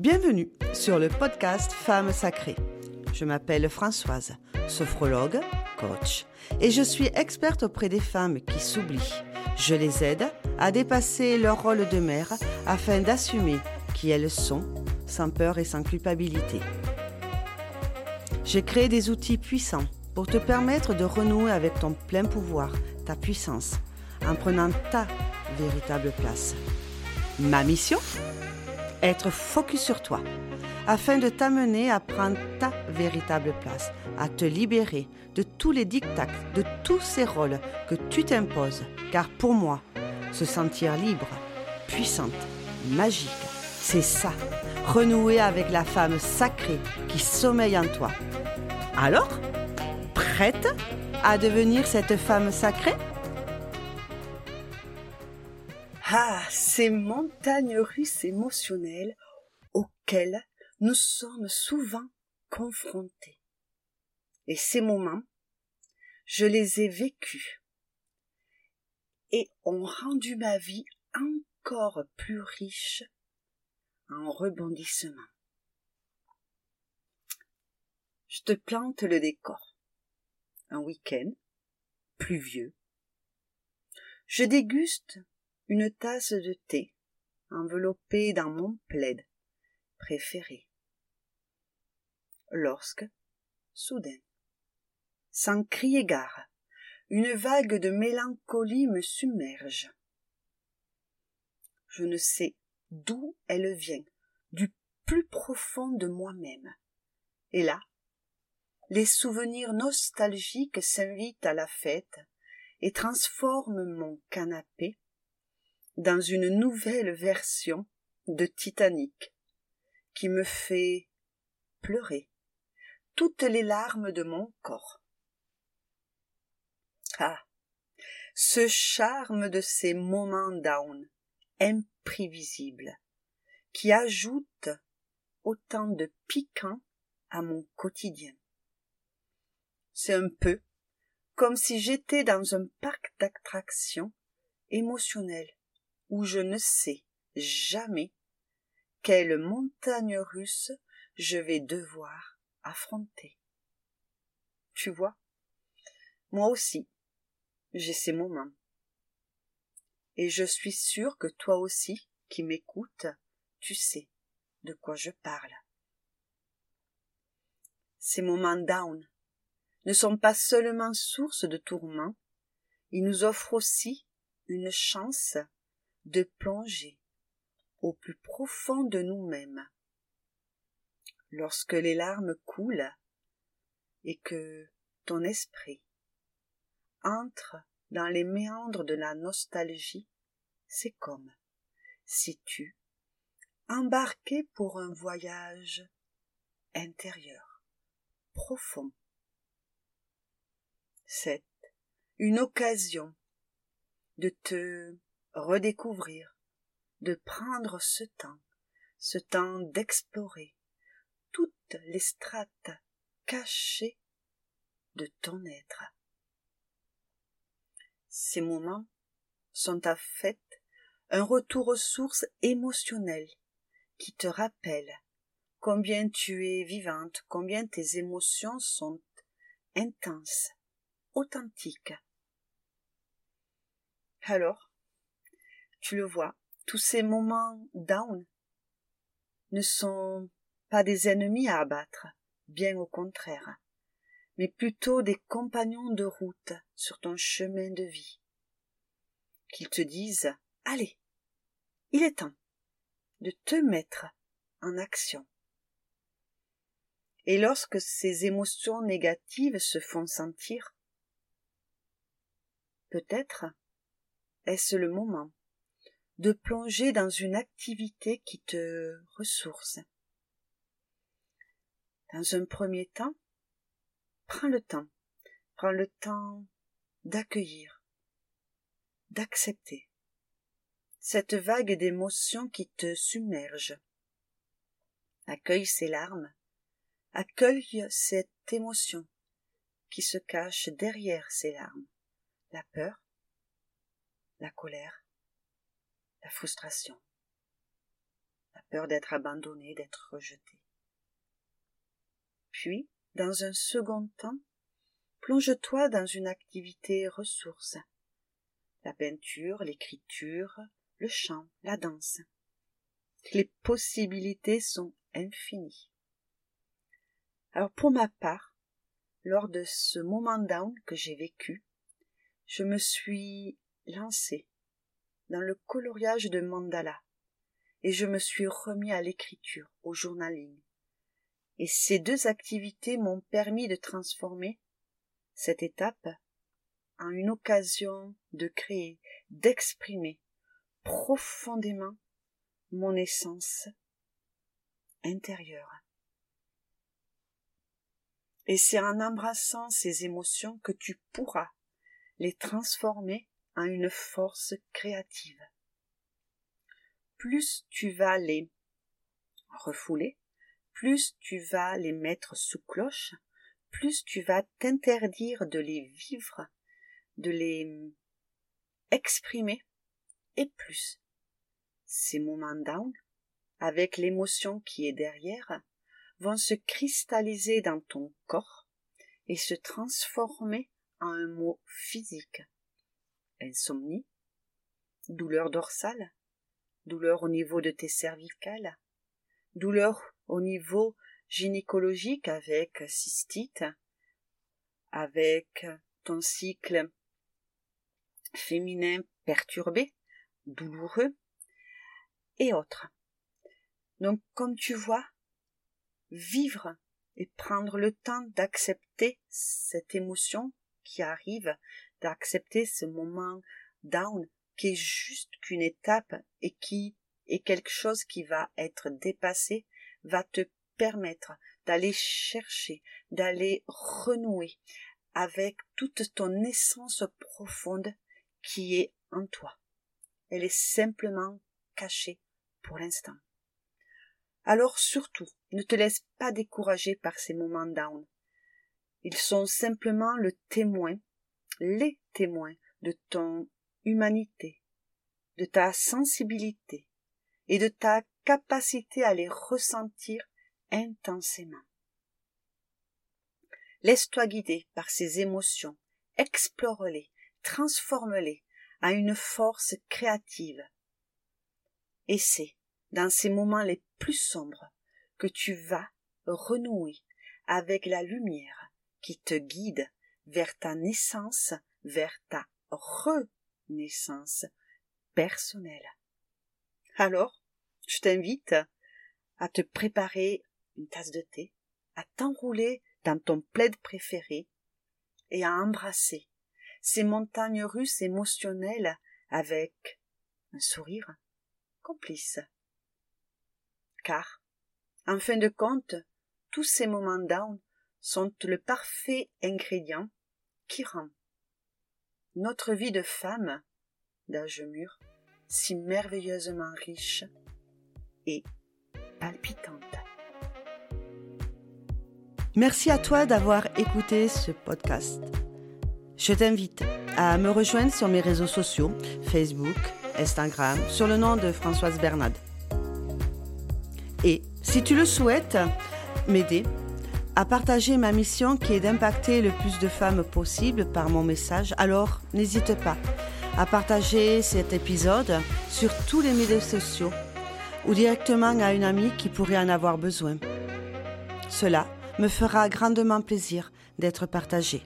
Bienvenue sur le podcast Femmes sacrées. Je m'appelle Françoise, sophrologue, coach, et je suis experte auprès des femmes qui s'oublient. Je les aide à dépasser leur rôle de mère afin d'assumer qui elles sont, sans peur et sans culpabilité. J'ai créé des outils puissants pour te permettre de renouer avec ton plein pouvoir, ta puissance, en prenant ta véritable place. Ma mission? Être focus sur toi, afin de t'amener à prendre ta véritable place, à te libérer de tous les dictats, de tous ces rôles que tu t'imposes, car pour moi, se sentir libre, puissante, magique, c'est ça, renouer avec la femme sacrée qui sommeille en toi. Alors, prête à devenir cette femme sacrée? Ah, ces montagnes russes émotionnelles auxquelles nous sommes souvent confrontés. Et ces moments, je les ai vécus et ont rendu ma vie encore plus riche en rebondissements. Je te plante le décor. Un week-end, pluvieux. Je déguste une tasse de thé enveloppée dans mon plaid préféré. Lorsque, soudain, sans crier gare, une vague de mélancolie me submerge. Je ne sais d'où elle vient, du plus profond de moi-même. Et là, les souvenirs nostalgiques s'invitent à la fête et transforment mon canapé dans une nouvelle version de Titanic qui me fait pleurer toutes les larmes de mon corps. Ah. Ce charme de ces moments down, imprévisibles, qui ajoutent autant de piquant à mon quotidien. C'est un peu comme si j'étais dans un parc d'attractions émotionnelles où je ne sais jamais quelle montagne russe je vais devoir affronter. Tu vois, moi aussi, j'ai ces moments. Et je suis sûre que toi aussi, qui m'écoutes, tu sais de quoi je parle. Ces moments down ne sont pas seulement source de tourments, ils nous offrent aussi une chance de plonger au plus profond de nous-mêmes. Lorsque les larmes coulent et que ton esprit entre dans les méandres de la nostalgie, c'est comme si tu embarquais pour un voyage intérieur, profond. C'est une occasion de te redécouvrir, de prendre ce temps, ce temps d'explorer toutes les strates cachées de ton être. Ces moments sont à fait un retour aux sources émotionnelles qui te rappellent combien tu es vivante, combien tes émotions sont intenses, authentiques. Alors, tu le vois, tous ces moments down ne sont pas des ennemis à abattre, bien au contraire, mais plutôt des compagnons de route sur ton chemin de vie. Qu'ils te disent Allez, il est temps de te mettre en action. Et lorsque ces émotions négatives se font sentir, peut-être est-ce le moment de plonger dans une activité qui te ressource. Dans un premier temps, prends le temps, prends le temps d'accueillir, d'accepter cette vague d'émotions qui te submerge. Accueille ces larmes, accueille cette émotion qui se cache derrière ces larmes, la peur, la colère, la frustration, la peur d'être abandonné, d'être rejeté. Puis, dans un second temps, plonge-toi dans une activité ressource. La peinture, l'écriture, le chant, la danse. Les possibilités sont infinies. Alors pour ma part, lors de ce moment down que j'ai vécu, je me suis lancée dans le coloriage de mandala et je me suis remis à l'écriture, au journaling. Et ces deux activités m'ont permis de transformer cette étape en une occasion de créer, d'exprimer profondément mon essence intérieure. Et c'est en embrassant ces émotions que tu pourras les transformer une force créative. Plus tu vas les refouler, plus tu vas les mettre sous cloche, plus tu vas t'interdire de les vivre, de les exprimer, et plus ces moments down, avec l'émotion qui est derrière, vont se cristalliser dans ton corps et se transformer en un mot physique. Insomnie, douleur dorsale, douleur au niveau de tes cervicales, douleur au niveau gynécologique avec cystite, avec ton cycle féminin perturbé, douloureux, et autres. Donc, comme tu vois, vivre et prendre le temps d'accepter cette émotion qui arrive, d'accepter ce moment down qui est juste qu'une étape et qui est quelque chose qui va être dépassé, va te permettre d'aller chercher, d'aller renouer avec toute ton essence profonde qui est en toi. Elle est simplement cachée pour l'instant. Alors surtout, ne te laisse pas décourager par ces moments down. Ils sont simplement le témoin, les témoins de ton humanité, de ta sensibilité et de ta capacité à les ressentir intensément. Laisse-toi guider par ces émotions, explore-les, transforme-les à une force créative. Et c'est dans ces moments les plus sombres que tu vas renouer avec la lumière qui te guide vers ta naissance, vers ta renaissance personnelle. Alors, je t'invite à te préparer une tasse de thé, à t'enrouler dans ton plaid préféré et à embrasser ces montagnes russes émotionnelles avec un sourire complice car, en fin de compte, tous ces moments down sont le parfait ingrédient qui rend notre vie de femme d'âge mûr si merveilleusement riche et palpitante. Merci à toi d'avoir écouté ce podcast. Je t'invite à me rejoindre sur mes réseaux sociaux, Facebook, Instagram, sur le nom de Françoise Bernade. Et si tu le souhaites, m'aider à partager ma mission qui est d'impacter le plus de femmes possible par mon message, alors n'hésite pas à partager cet épisode sur tous les médias sociaux ou directement à une amie qui pourrait en avoir besoin. Cela me fera grandement plaisir d'être partagé.